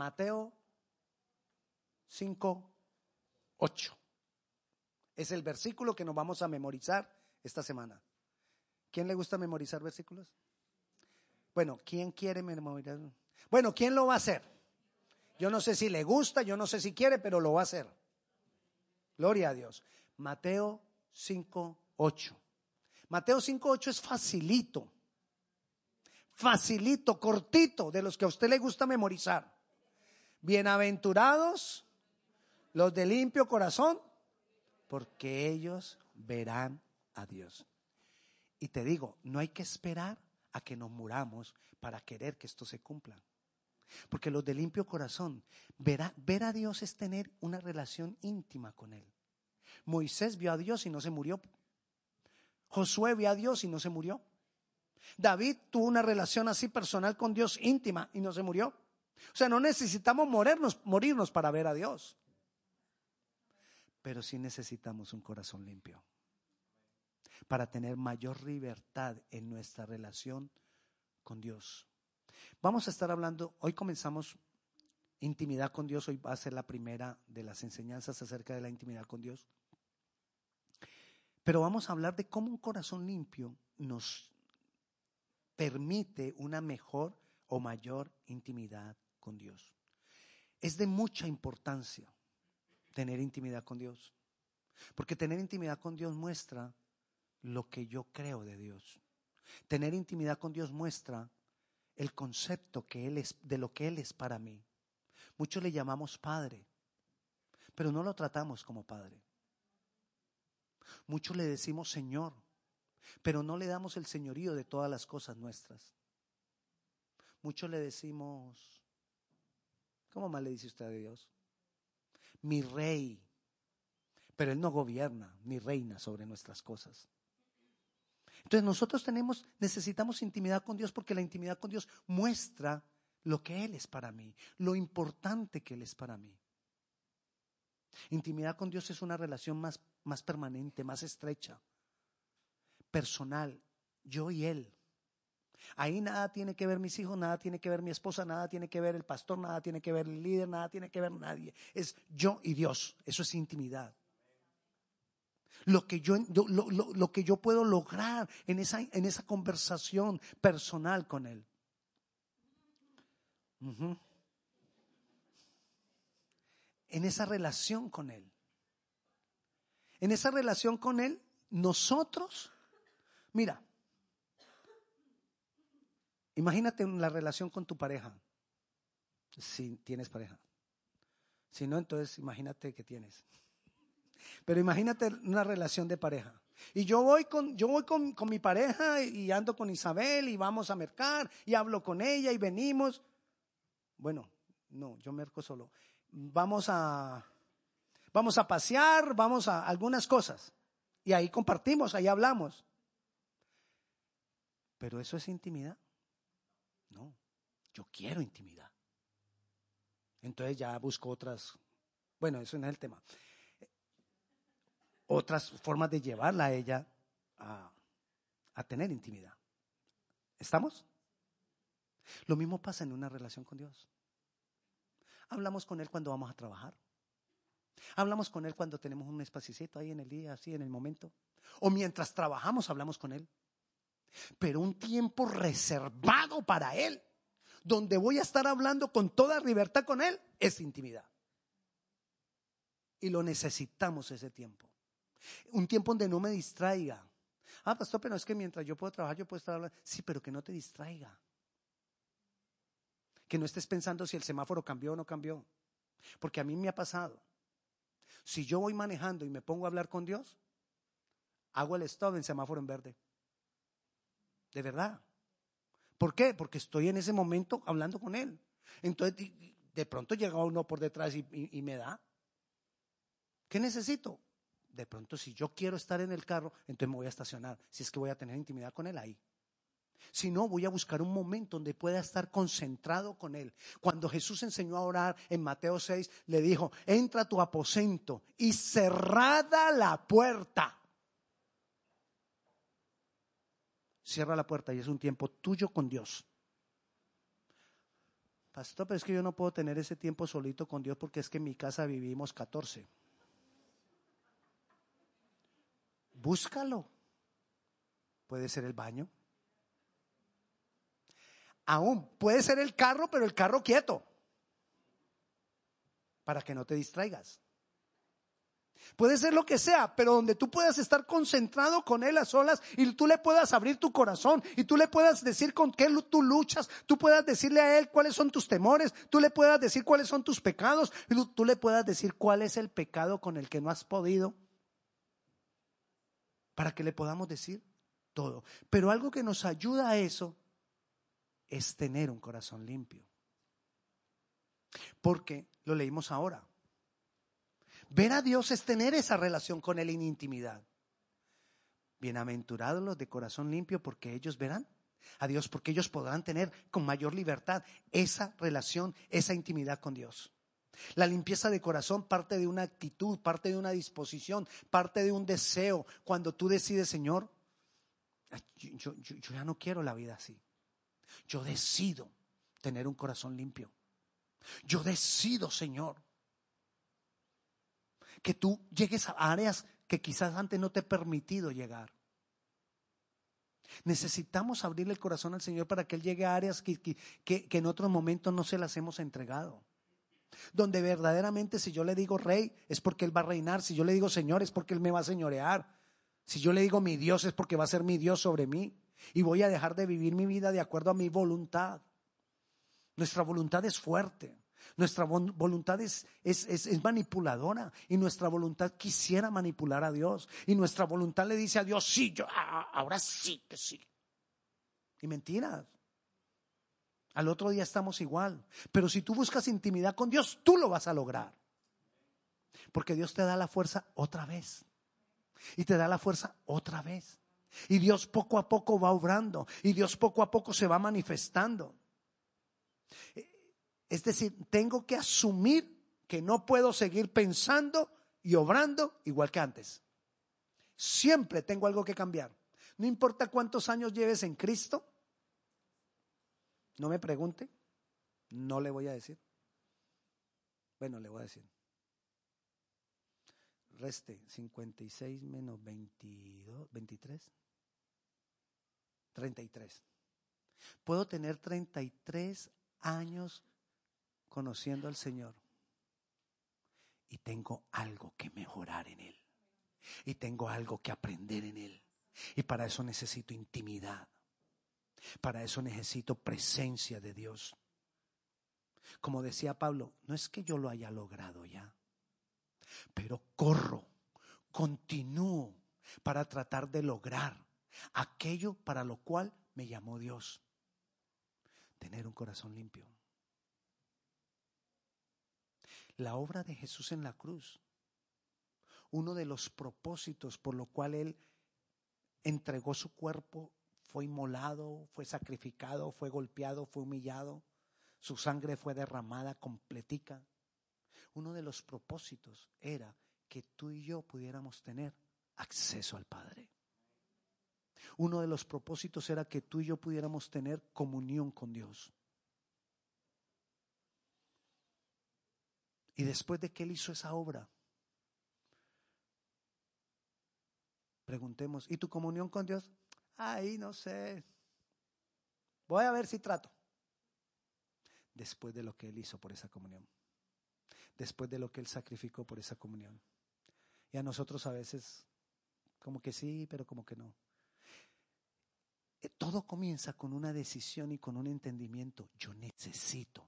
Mateo 5, 8. Es el versículo que nos vamos a memorizar esta semana. ¿Quién le gusta memorizar versículos? Bueno, ¿quién quiere memorizar? Bueno, ¿quién lo va a hacer? Yo no sé si le gusta, yo no sé si quiere, pero lo va a hacer. Gloria a Dios. Mateo 5, 8. Mateo 5, 8 es facilito. Facilito, cortito, de los que a usted le gusta memorizar. Bienaventurados los de limpio corazón, porque ellos verán a Dios. Y te digo, no hay que esperar a que nos muramos para querer que esto se cumpla. Porque los de limpio corazón, ver a, ver a Dios es tener una relación íntima con Él. Moisés vio a Dios y no se murió. Josué vio a Dios y no se murió. David tuvo una relación así personal con Dios íntima y no se murió. O sea, no necesitamos morirnos, morirnos para ver a Dios. Pero sí necesitamos un corazón limpio para tener mayor libertad en nuestra relación con Dios. Vamos a estar hablando, hoy comenzamos intimidad con Dios, hoy va a ser la primera de las enseñanzas acerca de la intimidad con Dios. Pero vamos a hablar de cómo un corazón limpio nos permite una mejor o mayor intimidad con Dios. Es de mucha importancia tener intimidad con Dios. Porque tener intimidad con Dios muestra lo que yo creo de Dios. Tener intimidad con Dios muestra el concepto que él es de lo que él es para mí. Muchos le llamamos padre, pero no lo tratamos como padre. Muchos le decimos Señor, pero no le damos el señorío de todas las cosas nuestras. Muchos le decimos, ¿cómo más le dice usted a Dios? Mi rey, pero Él no gobierna ni reina sobre nuestras cosas. Entonces nosotros tenemos, necesitamos intimidad con Dios porque la intimidad con Dios muestra lo que Él es para mí, lo importante que Él es para mí. Intimidad con Dios es una relación más, más permanente, más estrecha, personal, yo y Él. Ahí nada tiene que ver mis hijos, nada tiene que ver mi esposa, nada tiene que ver el pastor, nada tiene que ver el líder, nada tiene que ver nadie. Es yo y Dios. Eso es intimidad. Lo que yo, lo, que yo puedo lograr en esa, en esa conversación personal con Él. En esa relación con Él. En esa relación con Él, nosotros, mira, imagínate la relación con tu pareja, si tienes pareja. Si no, entonces imagínate que tienes. Pero imagínate una relación de pareja. Y yo voy con, yo voy con, con mi pareja y ando con Isabel y vamos a mercar y hablo con ella y venimos. Bueno, no, yo merco solo. Vamos a, vamos a pasear, vamos a algunas cosas. Y ahí compartimos, ahí hablamos. Pero eso es intimidad. Yo quiero intimidad. Entonces ya busco otras. Bueno, eso no es el tema otras formas de llevarla a ella a, tener intimidad. ¿Estamos? Lo mismo pasa en una relación con Dios. Hablamos con Él cuando vamos a trabajar. Hablamos con Él cuando tenemos un espacito ahí en el día, así en el momento. O mientras trabajamos hablamos con Él. Pero un tiempo reservado para Él, donde voy a estar hablando con toda libertad con Él, es intimidad. Y lo necesitamos ese tiempo. Un tiempo donde no me distraiga. Ah, pastor, pero es que mientras yo puedo trabajar, yo puedo estar hablando. Sí, pero que no te distraiga. Que no estés pensando si el semáforo cambió o no cambió. Porque a mí me ha pasado. Si yo voy manejando y me pongo a hablar con Dios, hago el stop en semáforo en verde. De verdad. ¿Por qué? Porque estoy en ese momento hablando con Él. Entonces, de pronto llega uno por detrás y me da. ¿Qué necesito? de pronto si yo quiero estar en el carro, entonces me voy a estacionar, si es que voy a tener intimidad con él ahí. Si no, voy a buscar un momento donde pueda estar concentrado con Él. Cuando Jesús enseñó a orar en Mateo 6, le dijo, entra a tu aposento y cerrada la puerta. Cierra la puerta y es un tiempo tuyo con Dios. Pastor, pero es que yo no puedo tener ese tiempo solito con Dios porque es que en mi casa vivimos 14. Búscalo. Puede ser el baño. Aún puede ser el carro, pero el carro quieto. Para que no te distraigas. Puede ser lo que sea, pero donde tú puedas estar concentrado con Él a solas y tú le puedas abrir tu corazón y tú le puedas decir con qué tú luchas, tú puedas decirle a Él cuáles son tus temores, tú le puedas decir cuáles son tus pecados, y tú, tú le puedas decir cuál es el pecado con el que no has podido, para que le podamos decir todo. Pero algo que nos ayuda a eso es tener un corazón limpio. Porque lo leímos ahora. Ver a Dios es tener esa relación con Él en intimidad. Bienaventurados los de corazón limpio porque ellos verán a Dios, porque ellos podrán tener con mayor libertad esa relación, esa intimidad con Dios. La limpieza de corazón parte de una actitud, parte de una disposición, parte de un deseo. Cuando tú decides, Señor, yo, yo ya no quiero la vida así. Yo decido tener un corazón limpio. Yo decido, Señor, que tú llegues a áreas que quizás antes no te he permitido llegar. Necesitamos abrirle el corazón al Señor para que Él llegue a áreas que, que, en otros momentos no se las hemos entregado. Donde verdaderamente si yo le digo rey es porque Él va a reinar, si yo le digo Señor es porque Él me va a señorear, si yo le digo mi Dios es porque va a ser mi Dios sobre mí y voy a dejar de vivir mi vida de acuerdo a mi voluntad. Nuestra voluntad es fuerte. Nuestra voluntad es, es, manipuladora y nuestra voluntad quisiera manipular a Dios. Y nuestra voluntad le dice a Dios, sí, yo, ah, ahora sí que sí. Y mentiras. Al otro día estamos igual. Pero si tú buscas intimidad con Dios, tú lo vas a lograr. Porque Dios te da la fuerza otra vez. Y te da la fuerza otra vez. Y Dios poco a poco va obrando. Y Dios poco a poco se va manifestando. Es decir, tengo que asumir que no puedo seguir pensando y obrando igual que antes. Siempre tengo algo que cambiar. No importa cuántos años lleves en Cristo. No me pregunte. No le voy a decir. Bueno, le voy a decir. Reste 56 menos 22, 23. 33. Puedo tener 33 años conociendo al Señor y tengo algo que mejorar en Él. Y tengo algo que aprender en Él. Y para eso necesito intimidad. Para eso necesito presencia de Dios. Como decía Pablo, no es que yo lo haya logrado ya, pero corro, continúo para tratar de lograr aquello para lo cual me llamó Dios. Tener un corazón limpio la obra de Jesús en la cruz. Uno de los propósitos por lo cual Él entregó su cuerpo, fue inmolado, fue sacrificado, fue golpeado, fue humillado, su sangre fue derramada completica. Uno de los propósitos era que tú y yo pudiéramos tener acceso al Padre. Uno de los propósitos era que tú y yo pudiéramos tener comunión con Dios. Y después de que Él hizo esa obra, preguntemos, ¿y tu comunión con Dios? Ahí no sé. Voy a ver si trato. Después de lo que Él hizo por esa comunión. Después de lo que Él sacrificó por esa comunión. Y a nosotros a veces, como que sí, pero como que no. Eh, todo comienza con una decisión y con un entendimiento. Yo necesito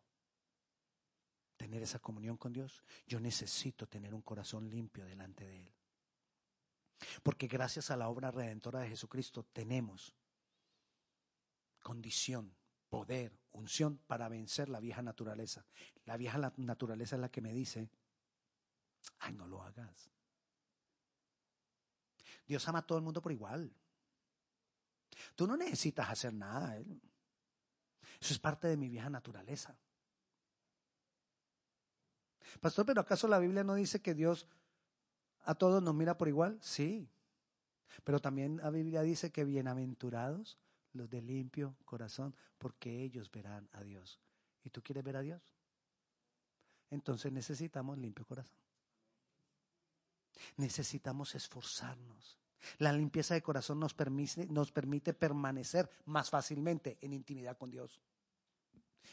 tener esa comunión con Dios, yo necesito tener un corazón limpio delante de Él. Porque gracias a la obra redentora de Jesucristo tenemos condición, poder, unción para vencer la vieja naturaleza. La vieja naturaleza es la que me dice, ay, no lo hagas. Dios ama a todo el mundo por igual. Tú no necesitas hacer nada. ¿eh? Eso es parte de mi vieja naturaleza. Pastor, pero ¿acaso la Biblia no dice que Dios a todos nos mira por igual? Sí. Pero también la Biblia dice que bienaventurados los de limpio corazón, porque ellos verán a Dios. ¿Y tú quieres ver a Dios? Entonces necesitamos limpio corazón. Necesitamos esforzarnos. La limpieza de corazón nos permite, permanecer más fácilmente en intimidad con Dios.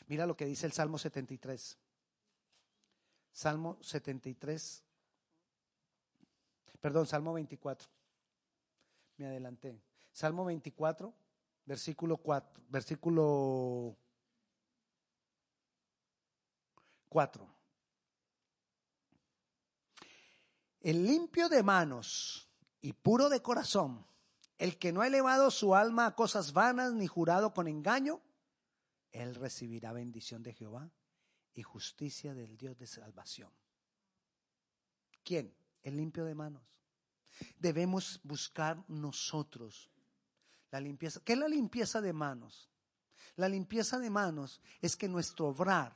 Mira lo que dice el Salmo 73. Salmo 73. Perdón, Salmo 24. Me adelanté. Salmo 24, versículo 4, versículo 4. El limpio de manos y puro de corazón, el que no ha elevado su alma a cosas vanas ni jurado con engaño, él recibirá bendición de Jehová y justicia del Dios de salvación. ¿Quién? El limpio de manos. Debemos buscar nosotros la limpieza. ¿Qué es la limpieza de manos? La limpieza de manos es que nuestro obrar,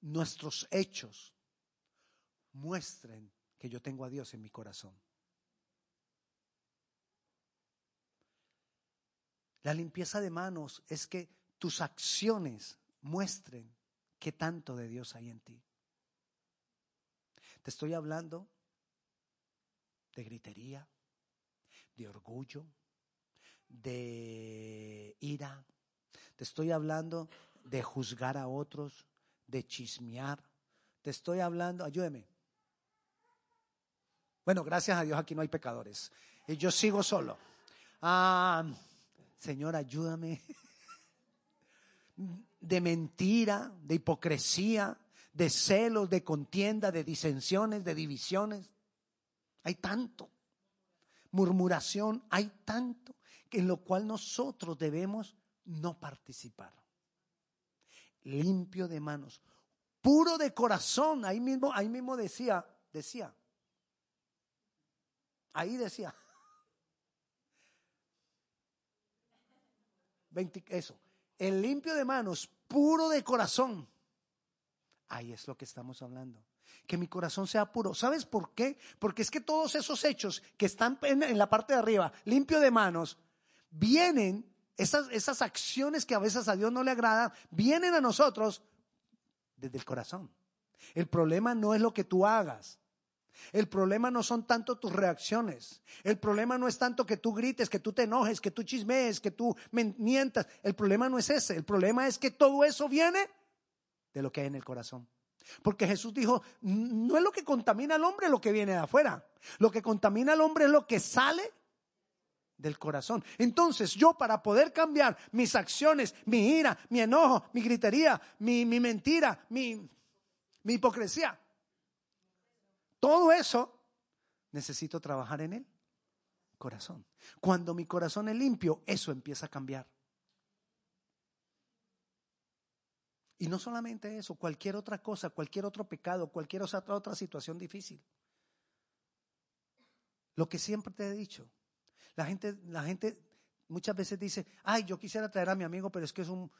nuestros hechos, muestren que yo tengo a Dios en mi corazón. La limpieza de manos es que tus acciones muestren qué tanto de Dios hay en ti. Te estoy hablando de gritería, de orgullo, de ira. Te estoy hablando de juzgar a otros, de chismear. Te estoy hablando, ayúdeme, bueno, gracias a Dios aquí no hay pecadores. Y yo sigo solo. Ah, Señor, ayúdame. De mentira, de hipocresía, de celos, de contienda, de disensiones, de divisiones. Hay tanto. Murmuración, hay tanto en lo cual nosotros debemos no participar. Limpio de manos, puro de corazón. Ahí mismo, ahí mismo decía, decía, Ahí decía. 20, eso. El limpio de manos, puro de corazón. Ahí es lo que estamos hablando. Que mi corazón sea puro. ¿Sabes por qué? Porque es que todos esos hechos que están en, la parte de arriba, limpio de manos, vienen, esas, esas acciones que a veces a Dios no le agradan, vienen a nosotros desde el corazón. El problema no es lo que tú hagas. El problema no son tanto tus reacciones. El problema no es tanto que tú grites, que tú te enojes, que tú chismees, que tú mientas. El problema no es ese. El problema es que todo eso viene de lo que hay en el corazón. Porque Jesús dijo, no es lo que contamina al hombre lo que viene de afuera. Lo que contamina al hombre es lo que sale del corazón. Entonces yo para poder cambiar mis acciones, mi ira, mi enojo, mi gritería, mi, mentira, mi hipocresía, todo eso necesito trabajar en el corazón. Cuando mi corazón es limpio, eso empieza a cambiar. Y no solamente eso, cualquier otra cosa, cualquier otro pecado, cualquier otra, situación difícil. Lo que siempre te he dicho, la gente, la gente muchas veces dice, ay, yo quisiera traer a mi amigo, pero es que es un,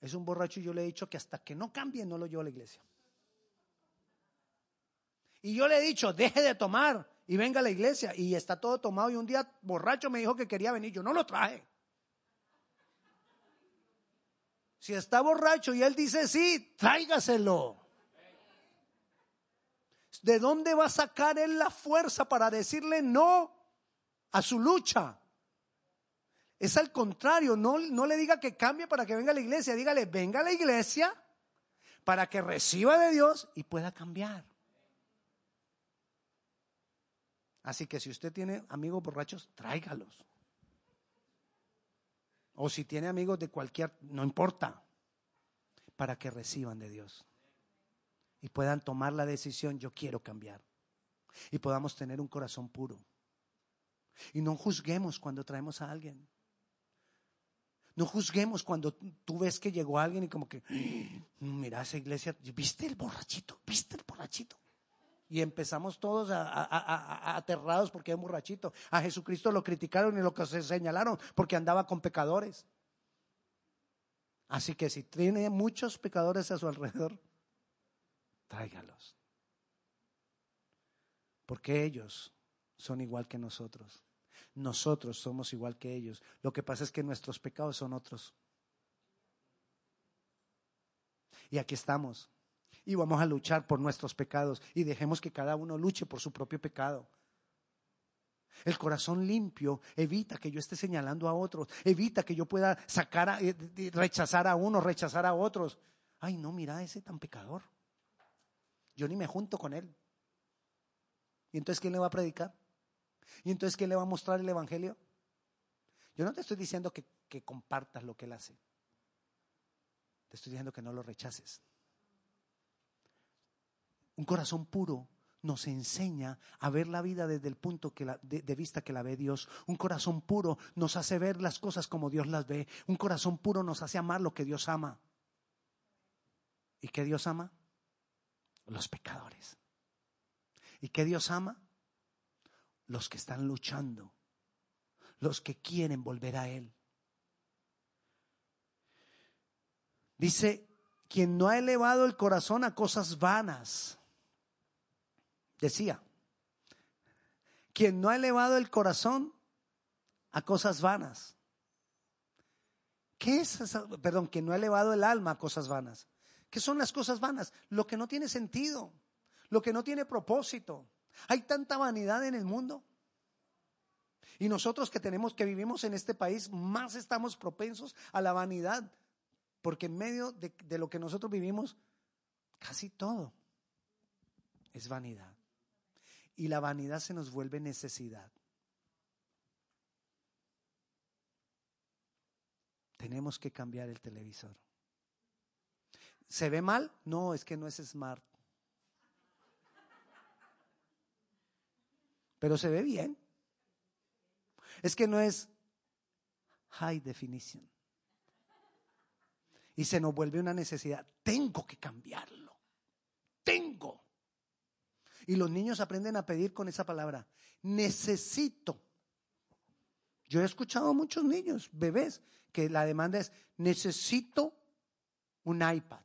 es un borracho y yo le he dicho que hasta que no cambie no lo llevo a la iglesia. Y yo le he dicho, deje de tomar y venga a la iglesia. Y está todo tomado. Y un día borracho me dijo que quería venir. Yo no lo traje. Si está borracho y él dice sí, tráigaselo. ¿De dónde va a sacar él la fuerza para decirle no a su lucha? Es al contrario, no, no le diga que cambie para que venga a la iglesia, dígale, venga a la iglesia para que reciba de Dios y pueda cambiar. Así que si usted tiene amigos borrachos, tráigalos. O si tiene amigos de cualquier, no importa, para que reciban de Dios. Y puedan tomar la decisión, yo quiero cambiar. Y podamos tener un corazón puro. Y no juzguemos cuando traemos a alguien. No juzguemos cuando tú ves que llegó alguien y como que, mm, mira esa iglesia, ¿viste el borrachito? ¿Viste el borrachito? Y empezamos todos a, aterrados porque es borrachito. A Jesucristo lo criticaron y lo que se señalaron porque andaba con pecadores. Así que si tiene muchos pecadores a su alrededor, tráigalos. Porque ellos son igual que nosotros. Nosotros somos igual que ellos. Lo que pasa es que nuestros pecados son otros. Y aquí estamos. Y vamos a luchar por nuestros pecados y dejemos que cada uno luche por su propio pecado. El corazón limpio evita que yo esté señalando a otros, evita que yo pueda sacar, a, eh, rechazar a uno, rechazar a otros. Ay, no, mira ese tan pecador. Yo ni me junto con él. ¿Y entonces quién le va a predicar? ¿Y entonces quién le va a mostrar el Evangelio? Yo no te estoy diciendo que, que compartas lo que él hace. Te estoy diciendo que no lo rechaces. Un corazón puro nos enseña a ver la vida desde el punto que de, vista que la ve Dios. Un corazón puro nos hace ver las cosas como Dios las ve. Un corazón puro nos hace amar lo que Dios ama. ¿Y qué Dios ama? Los pecadores. ¿Y qué Dios ama? Los que están luchando, los que quieren volver a Él. Dice, quien no ha elevado el corazón a cosas vanas decía, quien no ha elevado el corazón a cosas vanas. ¿Qué es? Perdón, quien no ha elevado el alma a cosas vanas. ¿Qué son las cosas vanas? Lo que no tiene sentido, lo que no tiene propósito. Hay tanta vanidad en el mundo. Y nosotros que tenemos que vivimos en este país, más estamos propensos a la vanidad, porque en medio de lo que nosotros vivimos, casi todo es vanidad y la vanidad se nos vuelve necesidad. Tenemos que cambiar el televisor. ¿Se ve mal? No, es que no es smart. Pero se ve bien. Es que no es high definition. Y se nos vuelve una necesidad. Tengo que cambiarlo. Y los niños aprenden a pedir con esa palabra. Necesito. Yo he escuchado a muchos niños, bebés, que la demanda es, necesito un iPad.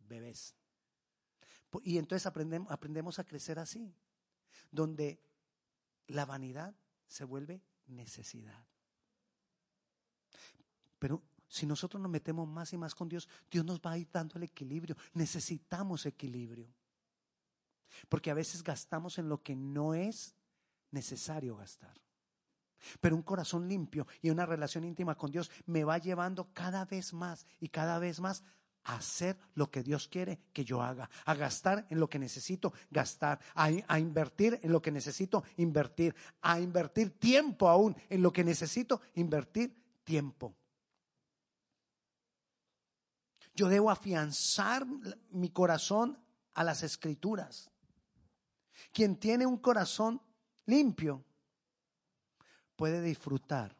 Bebés. Y entonces aprendemos, aprendemos a crecer así, donde la vanidad se vuelve necesidad. Pero si nosotros nos metemos más y más con Dios, Dios nos va a ir dando el equilibrio. Necesitamos equilibrio. Porque a veces gastamos en lo que no es necesario gastar. Pero un corazón limpio y una relación íntima con Dios me va llevando cada vez más y cada vez más a hacer lo que Dios quiere que yo haga, a gastar en lo que necesito gastar, a, a, invertir en lo que necesito invertir, a invertir tiempo aún en lo que necesito invertir tiempo. Yo debo afianzar mi corazón a las escrituras. Quien tiene un corazón limpio puede disfrutar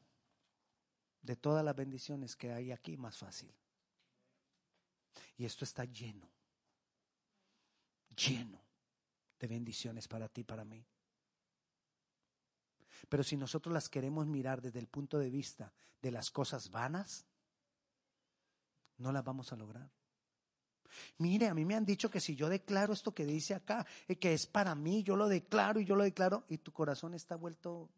de todas las bendiciones que hay aquí más fácil. Y esto está lleno, lleno de bendiciones para ti, para mí. Pero si nosotros las queremos mirar desde el punto de vista de las cosas vanas, no las vamos a lograr. Mire, a mí me han dicho que si yo declaro esto que dice acá, eh, que es para mí, yo lo declaro y yo lo declaro, y tu corazón está vuelto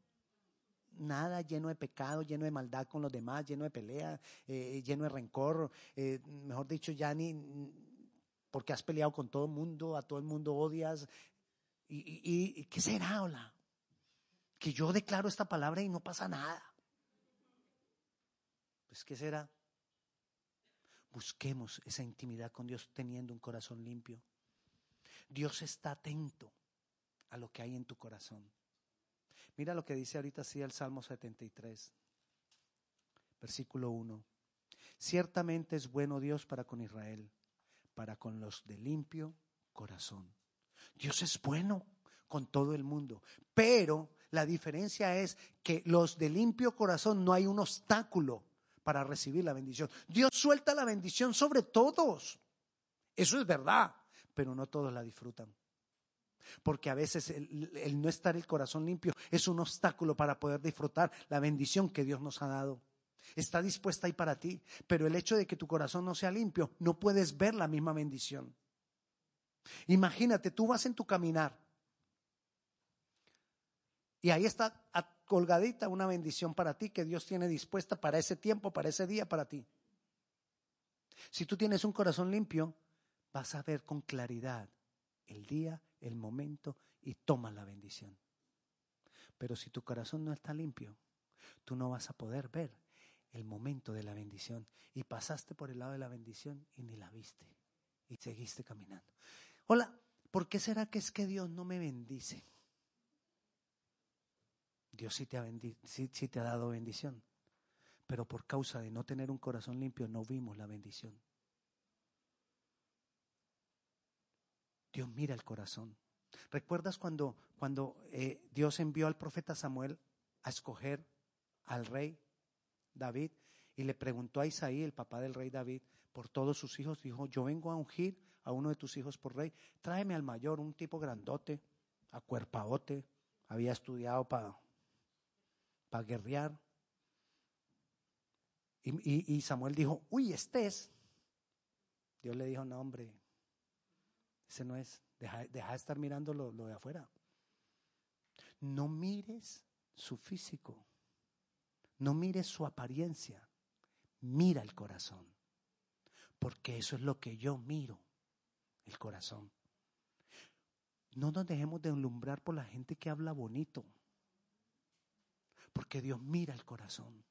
nada, lleno de pecado, lleno de maldad con los demás, lleno de pelea, eh, lleno de rencor, eh, mejor dicho, ya ni porque has peleado con todo el mundo, a todo el mundo odias. ¿Y, y qué será, hola? Que yo declaro esta palabra y no pasa nada. Pues, ¿qué será? Busquemos esa intimidad con Dios teniendo un corazón limpio. Dios está atento a lo que hay en tu corazón. Mira lo que dice ahorita sí el Salmo 73, versículo 1. Ciertamente es bueno Dios para con Israel, para con los de limpio corazón. Dios es bueno con todo el mundo, pero la diferencia es que los de limpio corazón no hay un obstáculo para recibir la bendición. Dios suelta la bendición sobre todos. Eso es verdad, pero no todos la disfrutan. Porque a veces el, no estar el corazón limpio es un obstáculo para poder disfrutar la bendición que Dios nos ha dado. Está dispuesta ahí para ti, pero el hecho de que tu corazón no sea limpio, no puedes ver la misma bendición. Imagínate, tú vas en tu caminar y ahí está colgadita una bendición para ti que Dios tiene dispuesta para ese tiempo, para ese día, para ti. Si tú tienes un corazón limpio, vas a ver con claridad el día, el momento y toma la bendición. Pero si tu corazón no está limpio, tú no vas a poder ver el momento de la bendición. Y pasaste por el lado de la bendición y ni la viste. Y seguiste caminando. Hola, ¿por qué será que es que Dios no me bendice? Dios sí te ha, dado bendición. Pero por causa de no tener un corazón limpio no vimos la bendición. Dios mira el corazón. ¿Recuerdas cuando, cuando eh, Dios envió al profeta Samuel a escoger al rey David y le preguntó a Isaí, el papá del rey David, por todos sus hijos? Dijo, yo vengo a ungir a uno de tus hijos por rey. Tráeme al mayor, un tipo grandote, acuerpaote, había estudiado para para guerrear. Y, Samuel dijo, uy, este es. Dios le dijo, no, hombre, ese no es. Deja, de estar mirando lo, lo de afuera. No mires su físico. No mires su apariencia. Mira el corazón. Porque eso es lo que yo miro, el corazón. No nos dejemos de enlumbrar por la gente que habla bonito. Porque Dios mira el corazón.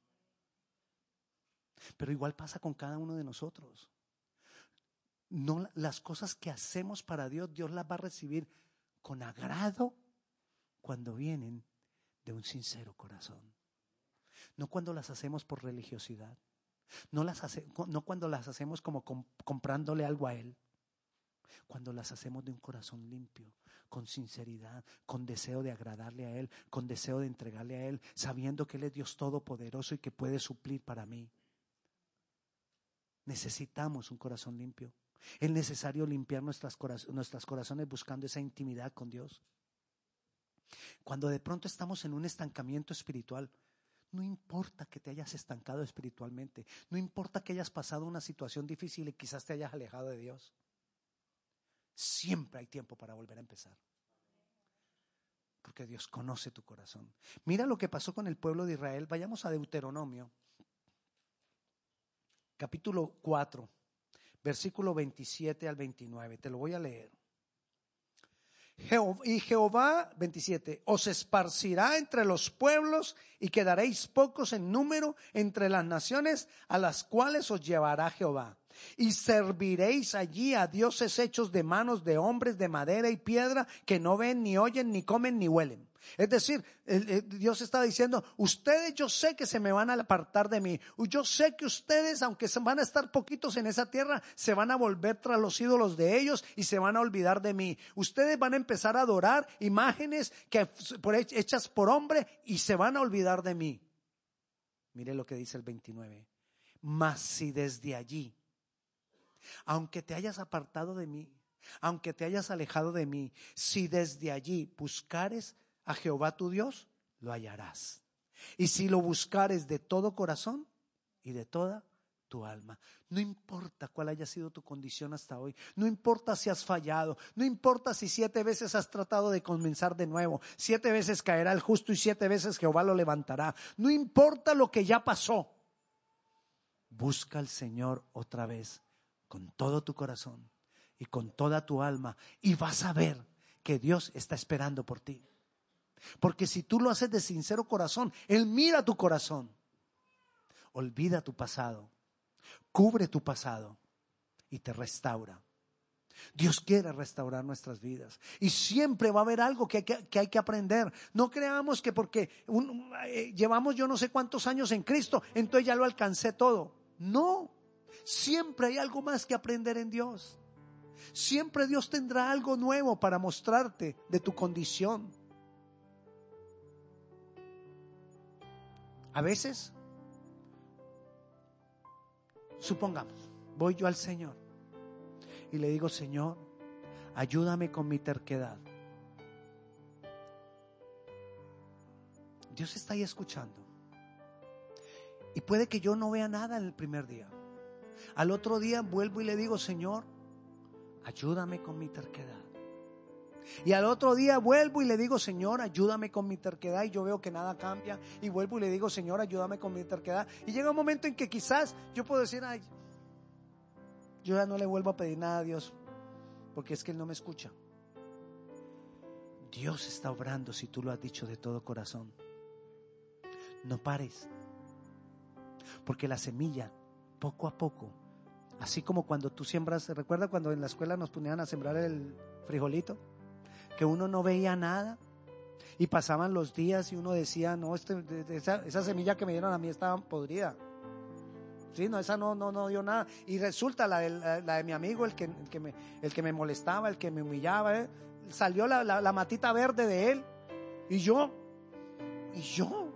Pero igual pasa con cada uno de nosotros. No las cosas que hacemos para Dios, Dios las va a recibir con agrado cuando vienen de un sincero corazón. No cuando las hacemos por religiosidad. No, las no cuando las hacemos como comprándole algo a Él. Cuando las hacemos de un corazón limpio, con sinceridad, con deseo de agradarle a Él, con deseo de entregarle a Él, sabiendo que Él es Dios todopoderoso y que puede suplir para mí. Necesitamos un corazón limpio. Es necesario limpiar nuestras, corazones buscando esa intimidad con Dios. Cuando de pronto estamos en un estancamiento espiritual, no importa que te hayas estancado espiritualmente, no importa que hayas pasado una situación difícil y quizás te hayas alejado de Dios. Siempre hay tiempo para volver a empezar. Porque Dios conoce tu corazón. Mira lo que pasó con el pueblo de Israel. Vayamos a Deuteronomio, capítulo 4 versículo 27 al 29. Te lo voy a leer. y Jehová, 27, os esparcirá entre los pueblos y quedaréis pocos en número entre las naciones a las cuales os llevará Jehová. Y serviréis allí a dioses hechos de manos de hombres de madera y piedra que no ven, ni oyen, ni comen, ni huelen. Es decir, Dios está diciendo, ustedes yo sé que se me van a apartar de mí. Yo sé que ustedes, aunque van a estar poquitos en esa tierra, se van a volver tras los ídolos de ellos y se van a olvidar de mí. Ustedes van a empezar a adorar imágenes que, hechas por hombre y se van a olvidar de mí. Mire lo que dice el 29. Mas si desde allí, aunque te hayas apartado de mí, aunque te hayas alejado de mí, si desde allí buscares a Jehová tu Dios, lo hallarás. Y si lo buscares de todo corazón y de toda tu alma. No importa cuál haya sido tu condición hasta hoy, no importa si has fallado, no importa si siete veces has tratado de comenzar de nuevo, siete veces caerá el justo y siete veces Jehová lo levantará, no importa lo que ya pasó. Busca al Señor otra vez con todo tu corazón y con toda tu alma y vas a ver que Dios está esperando por ti. Porque si tú lo haces de sincero corazón, Él mira tu corazón. Olvida tu pasado, cubre tu pasado y te restaura. Dios quiere restaurar nuestras vidas. Y siempre va a haber algo que hay que, aprender. No creamos que porque eh, llevamos yo no sé cuántos años en Cristo, entonces ya lo alcancé todo. No, siempre hay algo más que aprender en Dios. Siempre Dios tendrá algo nuevo para mostrarte de tu condición. A veces, supongamos, voy yo al Señor y le digo, Señor, ayúdame con mi terquedad. Dios está ahí escuchando. Y puede que yo no vea nada en el primer día. Al otro día vuelvo y le digo, Señor, ayúdame con mi terquedad. Y al otro día vuelvo y le digo, Señor, ayúdame con mi terquedad. Y yo veo que nada cambia. Y vuelvo y le digo, Señor, ayúdame con mi terquedad. Y llega un momento en que quizás yo puedo decir, ay, yo ya no le vuelvo a pedir nada a Dios, porque es que Él no me escucha. Dios está obrando si tú lo has dicho de todo corazón. No pares, porque la semilla, poco a poco, así como cuando tú siembras, ¿recuerda cuando en la escuela nos ponían a sembrar el frijolito? Que uno no veía nada y pasaban los días y uno decía, no, este, esa, semilla que me dieron a mí estaba podrida. Sí, no, esa no, no, no dio nada. Y resulta la, de mi amigo, el que, el que me molestaba, el que me humillaba, ¿eh? salió la, matita verde de él. Y yo, y yo,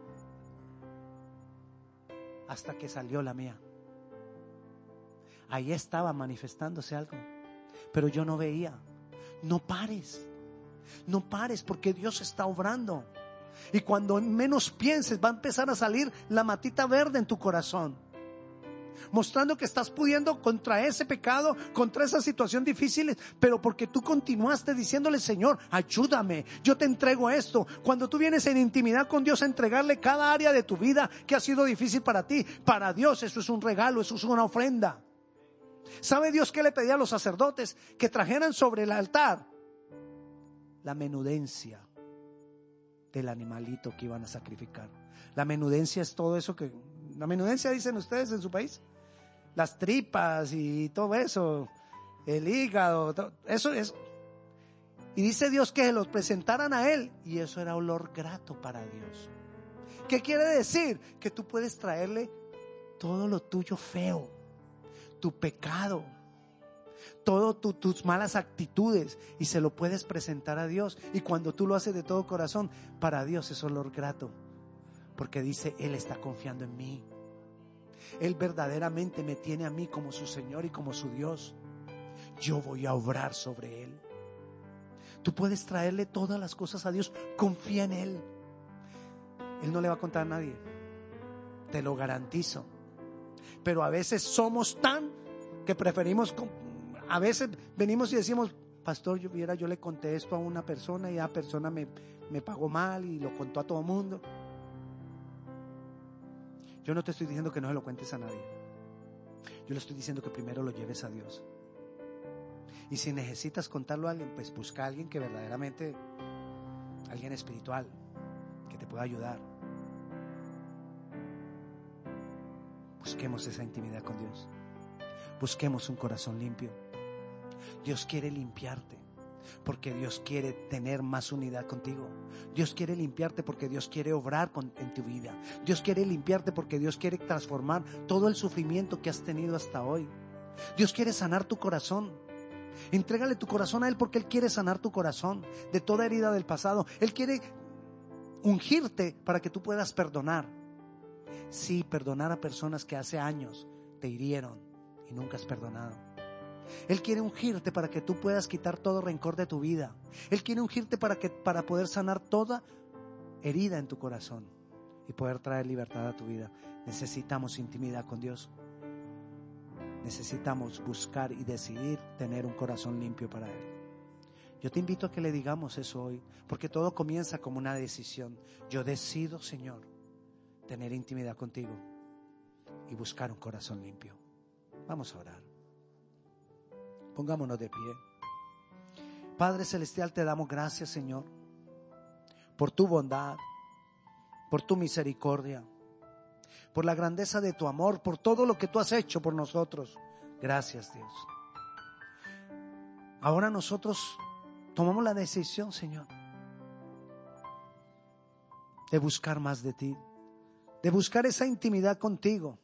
hasta que salió la mía. Ahí estaba manifestándose algo, pero yo no veía. No pares. No pares porque Dios está obrando. Y cuando menos pienses va a empezar a salir la matita verde en tu corazón. Mostrando que estás pudiendo contra ese pecado, contra esa situación difícil, pero porque tú continuaste diciéndole, Señor, ayúdame, yo te entrego esto. Cuando tú vienes en intimidad con Dios a entregarle cada área de tu vida que ha sido difícil para ti, para Dios eso es un regalo, eso es una ofrenda. ¿Sabe Dios qué le pedía a los sacerdotes? Que trajeran sobre el altar la menudencia del animalito que iban a sacrificar. La menudencia es todo eso que... La menudencia dicen ustedes en su país. Las tripas y todo eso. El hígado. eso es... Y dice Dios que se los presentaran a Él. Y eso era olor grato para Dios. ¿Qué quiere decir? Que tú puedes traerle todo lo tuyo feo. Tu pecado todas tus malas actitudes y se lo puedes presentar a Dios. Y cuando tú lo haces de todo corazón, para Dios es olor grato. Porque dice, Él está confiando en mí. Él verdaderamente me tiene a mí como su Señor y como su Dios. Yo voy a obrar sobre Él. Tú puedes traerle todas las cosas a Dios. Confía en Él. Él no le va a contar a nadie. Te lo garantizo. Pero a veces somos tan que preferimos a veces venimos y decimos, pastor, yo, viera, yo le conté esto a una persona y esa persona me, me pagó mal y lo contó a todo el mundo. Yo no te estoy diciendo que no se lo cuentes a nadie. Yo le estoy diciendo que primero lo lleves a Dios. Y si necesitas contarlo a alguien, pues busca a alguien que verdaderamente, alguien espiritual, que te pueda ayudar. Busquemos esa intimidad con Dios. Busquemos un corazón limpio. Dios quiere limpiarte. Porque Dios quiere tener más unidad contigo. Dios quiere limpiarte porque Dios quiere obrar en tu vida. Dios quiere limpiarte porque Dios quiere transformar todo el sufrimiento que has tenido hasta hoy. Dios quiere sanar tu corazón. Entrégale tu corazón a Él porque Él quiere sanar tu corazón de toda herida del pasado. Él quiere ungirte para que tú puedas perdonar. Sí, perdonar a personas que hace años te hirieron y nunca has perdonado. Él quiere ungirte para que tú puedas quitar todo rencor de tu vida. Él quiere ungirte para que para poder sanar toda herida en tu corazón y poder traer libertad a tu vida. Necesitamos intimidad con Dios. Necesitamos buscar y decidir tener un corazón limpio para Él. Yo te invito a que le digamos eso hoy, porque todo comienza como una decisión. Yo decido, Señor, tener intimidad contigo y buscar un corazón limpio. Vamos a orar. Pongámonos de pie. Padre Celestial, te damos gracias, Señor, por tu bondad, por tu misericordia, por la grandeza de tu amor, por todo lo que tú has hecho por nosotros. Gracias, Dios. Ahora nosotros tomamos la decisión, Señor, de buscar más de ti, de buscar esa intimidad contigo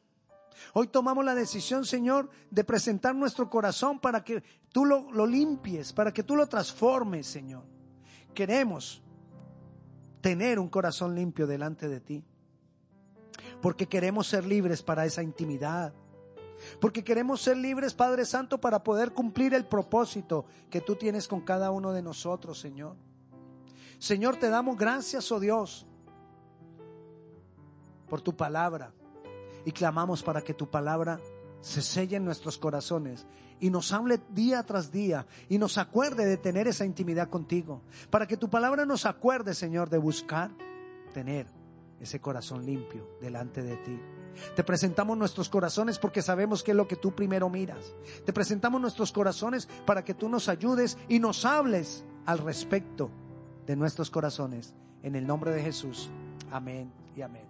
Hoy tomamos la decisión, Señor, de presentar nuestro corazón para que tú lo, limpies, para que tú lo transformes, Señor. Queremos tener un corazón limpio delante de ti. Porque queremos ser libres para esa intimidad. Porque queremos ser libres, Padre Santo, para poder cumplir el propósito que tú tienes con cada uno de nosotros, Señor. Señor, te damos gracias, oh Dios, por tu palabra y clamamos para que tu palabra se selle en nuestros corazones y nos hable día tras día y nos acuerde de tener esa intimidad contigo. Para que tu palabra nos acuerde, Señor, de buscar tener ese corazón limpio delante de ti. Te presentamos nuestros corazones porque sabemos que es lo que tú primero miras. Te presentamos nuestros corazones para que tú nos ayudes y nos hables al respecto de nuestros corazones. En el nombre de Jesús. Amén y amén.